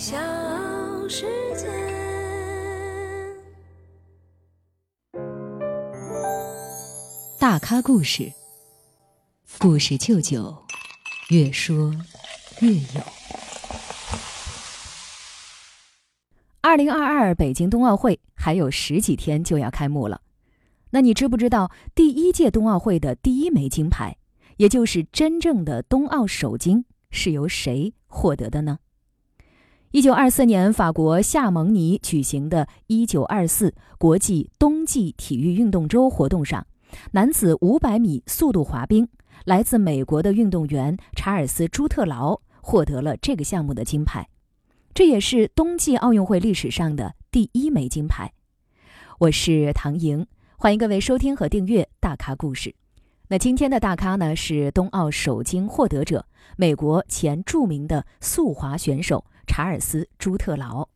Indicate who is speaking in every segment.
Speaker 1: 小世界。
Speaker 2: 大咖故事，故事舅舅，越说越有。
Speaker 3: 二零二二北京冬奥会还有十几天就要开幕了，那你知不知道第一届冬奥会的第一枚金牌，也就是真正的冬奥首金是由谁获得的呢？一九二四年法国夏蒙尼举行的一九二四国际冬季体育运动周活动上，男子五百米速度滑冰，来自美国的运动员查尔斯·朱特劳获得了这个项目的金牌。这也是冬季奥运会历史上的第一枚金牌。我是唐莹，欢迎各位收听和订阅《大咖故事》。那今天的大咖呢是冬奥首金获得者，美国前著名的速滑选手查尔斯·朱特劳。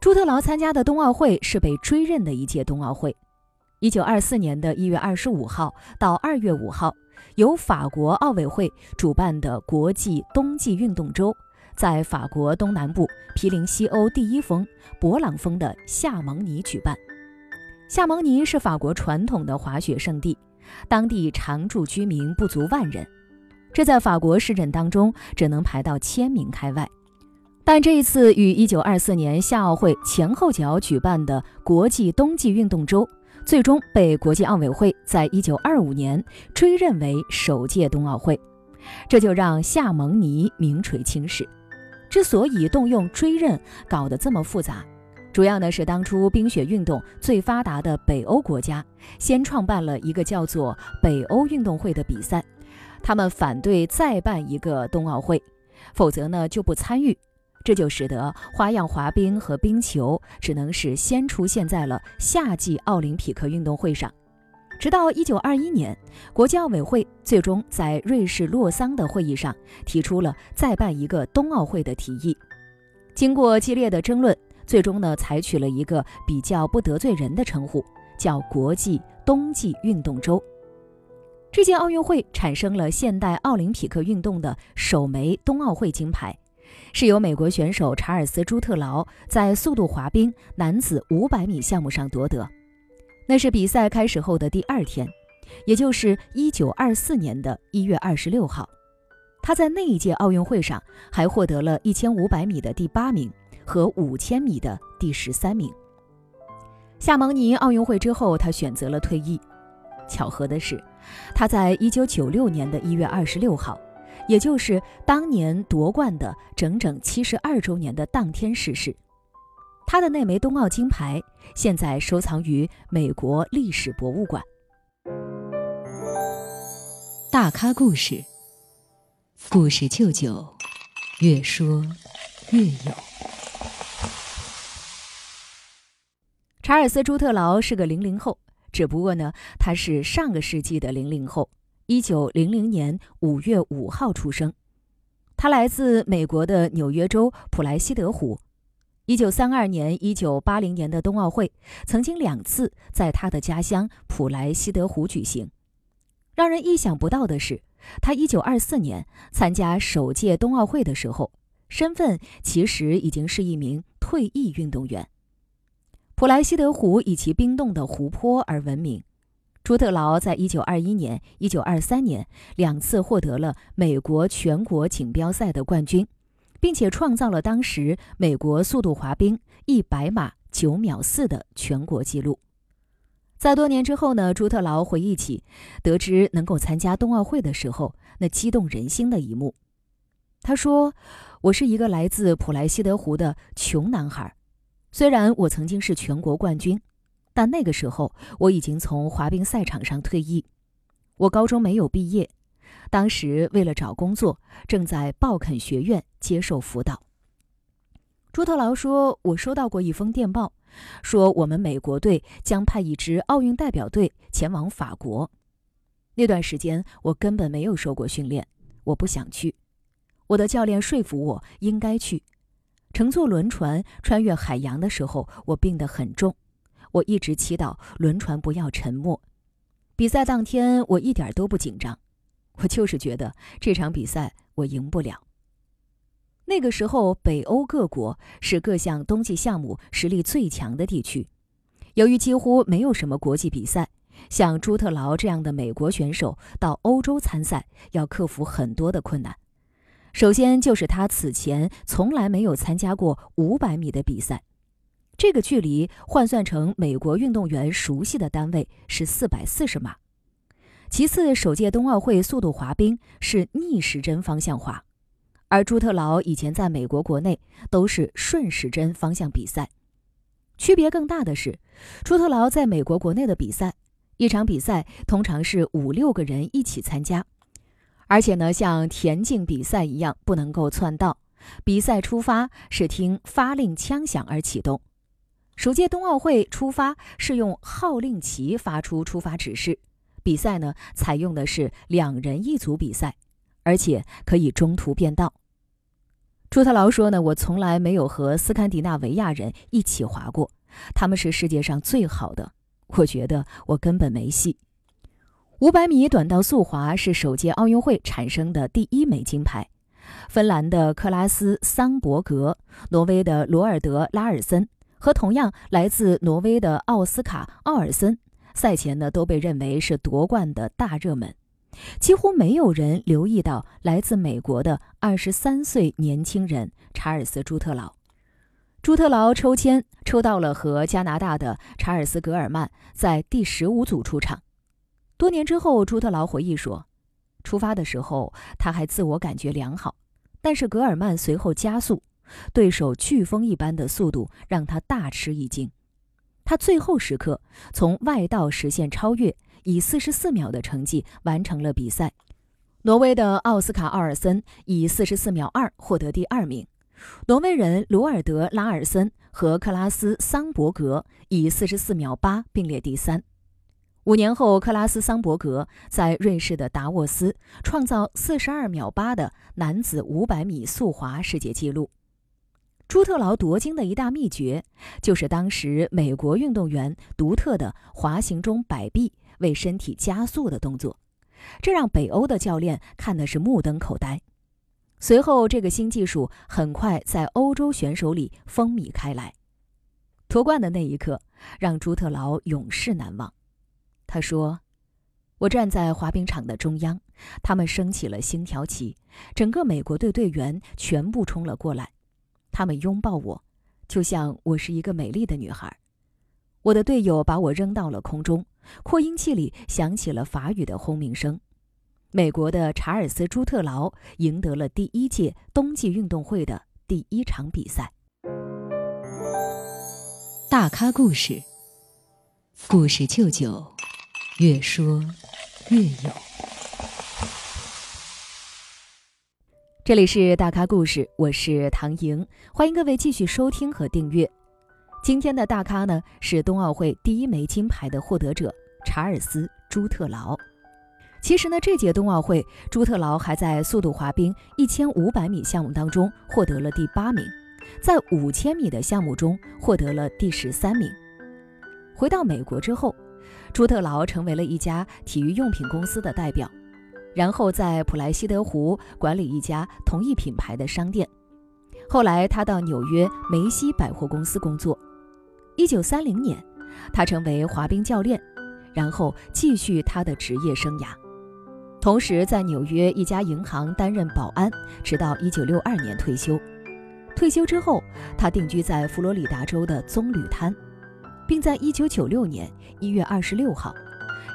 Speaker 3: 朱特劳参加的冬奥会是被追认的一届冬奥会。一九二四年的一月二十五号到二月五号。由法国奥委会主办的国际冬季运动周，在法国东南部毗邻西欧第一峰勃朗峰的夏蒙尼举办。夏蒙尼是法国传统的滑雪胜地，当地常住居民不足万人，这在法国市镇当中只能排到千名开外。但这一次与1924年夏奥会前后脚举办的国际冬季运动周。最终被国际奥委会在一九二五年追认为首届冬奥会，这就让夏蒙尼名垂青史。之所以动用追认搞得这么复杂，主要呢是当初冰雪运动最发达的北欧国家先创办了一个叫做北欧运动会的比赛，他们反对再办一个冬奥会，否则呢就不参与。这就使得花样滑冰和冰球只能是先出现在了夏季奥林匹克运动会上，直到一九二一年，国际奥委会最终在瑞士洛桑的会议上提出了再办一个冬奥会的提议。经过激烈的争论，最终呢采取了一个比较不得罪人的称呼，叫国际冬季运动周。这届奥运会产生了现代奥林匹克运动的首枚冬奥会金牌。是由美国选手查尔斯·朱特劳在速度滑冰男子500米项目上夺得。那是比赛开始后的第二天，也就是1924年的一月26号。他在那一届奥运会上还获得了一千五百米的第八名和五千米的第十三名。夏蒙尼奥运会之后，他选择了退役。巧合的是，他在1996年的一月26号。也就是当年夺冠的整整七十二周年的当天逝世，他的那枚冬奥金牌现在收藏于美国历史博物馆。
Speaker 2: 大咖故事，故事舅舅，越说越有。
Speaker 3: 查尔斯·朱特劳是个零零后，只不过呢，他是上个世纪的零零后。一九零零年五月五号出生，他来自美国的纽约州普莱西德湖。一九三二年、一九八零年的冬奥会曾经两次在他的家乡普莱西德湖举行。让人意想不到的是，他一九二四年参加首届冬奥会的时候，身份其实已经是一名退役运动员。普莱西德湖以其冰冻的湖泊而闻名。朱特劳在一九二一年、一九二三年两次获得了美国全国锦标赛的冠军，并且创造了当时美国速度滑冰一百码九秒四的全国纪录。在多年之后呢，朱特劳回忆起得知能够参加冬奥会的时候那激动人心的一幕。他说：“我是一个来自普莱西德湖的穷男孩，虽然我曾经是全国冠军。”但那个时候，我已经从滑冰赛场上退役。我高中没有毕业，当时为了找工作，正在鲍肯学院接受辅导。朱特劳说：“我收到过一封电报，说我们美国队将派一支奥运代表队前往法国。那段时间，我根本没有受过训练，我不想去。我的教练说服我应该去。乘坐轮船穿越海洋的时候，我病得很重。”我一直祈祷轮船不要沉没。比赛当天，我一点都不紧张，我就是觉得这场比赛我赢不了。那个时候，北欧各国是各项冬季项目实力最强的地区。由于几乎没有什么国际比赛，像朱特劳这样的美国选手到欧洲参赛，要克服很多的困难。首先就是他此前从来没有参加过500米的比赛，这个距离换算成美国运动员熟悉的单位是440码。其次，首届冬奥会速度滑冰是逆时针方向滑。而朱特劳以前在美国国内都是顺时针方向比赛，区别更大的是，朱特劳在美国国内的比赛，一场比赛通常是五六个人一起参加，而且呢，像田径比赛一样不能够窜道，比赛出发是听发令枪响而启动。首届冬奥会出发是用号令旗发出出发指示，比赛呢采用的是两人一组比赛，而且可以中途变道。朱特劳说：“呢，我从来没有和斯堪的纳维亚人一起滑过，他们是世界上最好的。我觉得我根本没戏。”五百米短道速滑是首届奥运会产生的第一枚金牌，芬兰的克拉斯桑伯格、挪威的罗尔德拉尔森和同样来自挪威的奥斯卡奥尔森，赛前呢都被认为是夺冠的大热门。几乎没有人留意到来自美国的二十三岁年轻人查尔斯·朱特劳。朱特劳抽签抽到了和加拿大的查尔斯·格尔曼在第十五组出场。多年之后，朱特劳回忆说：“出发的时候他还自我感觉良好，但是格尔曼随后加速，对手飓风一般的速度让他大吃一惊。他最后时刻从外道实现超越。”以四十四秒的成绩完成了比赛，挪威的奥斯卡·奥尔森以四十四秒二获得第二名，挪威人罗尔德·拉尔森和克拉斯桑伯格以四十四秒八并列第三。五年后，克拉斯桑伯格在瑞士的达沃斯创造四十二秒八的男子五百米速滑世界纪录。朱特劳夺金的一大秘诀，就是当时美国运动员独特的滑行中摆臂。为身体加速的动作，这让北欧的教练看的是目瞪口呆。随后，这个新技术很快在欧洲选手里风靡开来。夺冠的那一刻，让朱特劳永世难忘。他说：“我站在滑冰场的中央，他们升起了星条旗，整个美国队队员全部冲了过来，他们拥抱我，就像我是一个美丽的女孩。我的队友把我扔到了空中。”扩音器里响起了法语的轰鸣声。美国的查尔斯·朱特劳赢得了第一届冬季运动会的第一场比赛。
Speaker 2: 大咖故事，故事舅舅，越说越有。
Speaker 3: 这里是大咖故事，我是唐莹，欢迎各位继续收听和订阅。今天的大咖呢是冬奥会第一枚金牌的获得者查尔斯·朱特劳。其实呢，这届冬奥会，朱特劳还在速度滑冰一千五百米项目当中获得了第八名，在五千米的项目中获得了第十三名。回到美国之后，朱特劳成为了一家体育用品公司的代表，然后在普莱西德湖管理一家同一品牌的商店。后来，他到纽约梅西百货公司工作。一九三零年，他成为滑冰教练，然后继续他的职业生涯，同时在纽约一家银行担任保安，直到一九六二年退休。退休之后，他定居在佛罗里达州的棕榈滩，并在一九九六年一月二十六号，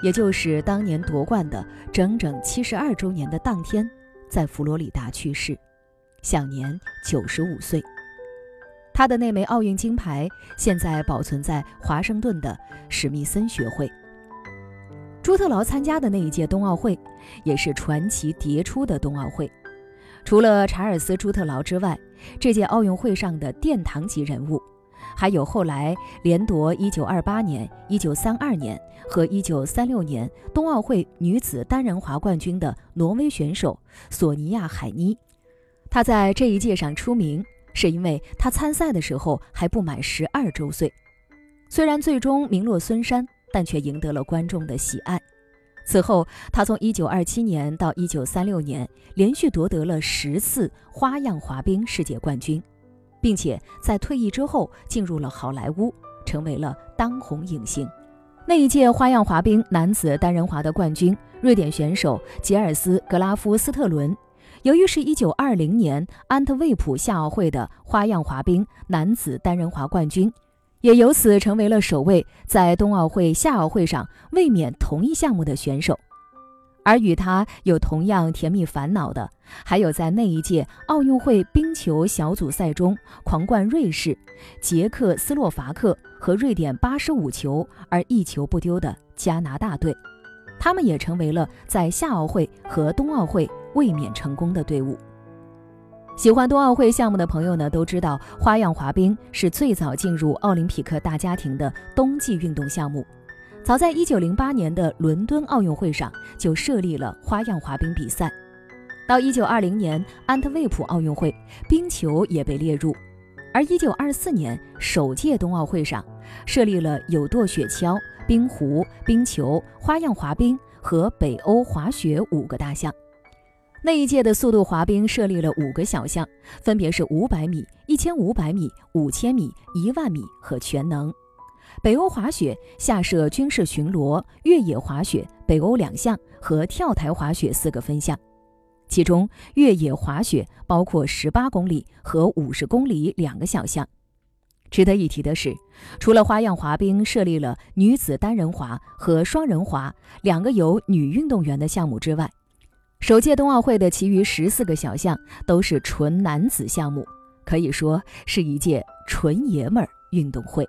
Speaker 3: 也就是当年夺冠的整整七十二周年的当天，在佛罗里达去世，享年九十五岁。他的那枚奥运金牌现在保存在华盛顿的史密森学会。朱特劳参加的那一届冬奥会，也是传奇迭出的冬奥会。除了查尔斯·朱特劳之外，这届奥运会上的殿堂级人物，还有后来连夺1928年、1932年和1936年冬奥会女子单人滑冠军的挪威选手索尼娅·海妮。她在这一届上出名。是因为她参赛的时候还不满十二周岁，虽然最终名落孙山，但却赢得了观众的喜爱。此后，她从1927年到1936年连续夺得了十次花样滑冰世界冠军，并且在退役之后进入了好莱坞，成为了当红影星。那一届花样滑冰男子单人滑的冠军，瑞典选手吉尔斯·格拉夫斯特伦，由于是一九二零年安特卫普夏奥会的花样滑冰男子单人滑冠军。也由此成为了首位在冬奥会、夏奥会上卫冕同一项目的选手，而与他有同样甜蜜烦恼的，还有在那一届奥运会冰球小组赛中狂冠瑞士、捷克斯洛伐克和瑞典八十五球而一球不丢的加拿大队，他们也成为了在夏奥会和冬奥会卫冕成功的队伍。喜欢冬奥会项目的朋友呢，都知道花样滑冰是最早进入奥林匹克大家庭的冬季运动项目。早在1908年的伦敦奥运会上就设立了花样滑冰比赛。到1920年安特卫普奥运会，冰球也被列入。而1924年首届冬奥会上，设立了有舵雪橇、冰壶、冰球、花样滑冰和北欧滑雪五个大项。那一届的速度滑冰设立了五个小项，分别是五百米、一千五百米、五千米、一万米和全能。北欧滑雪下设军事巡逻、越野滑雪、北欧两项和跳台滑雪四个分项，其中越野滑雪包括十八公里和五十公里两个小项。值得一提的是，除了花样滑冰设立了女子单人滑和双人滑两个有女运动员的项目之外，首届冬奥会的其余十四个小项都是纯男子项目，可以说是一届纯爷们儿运动会。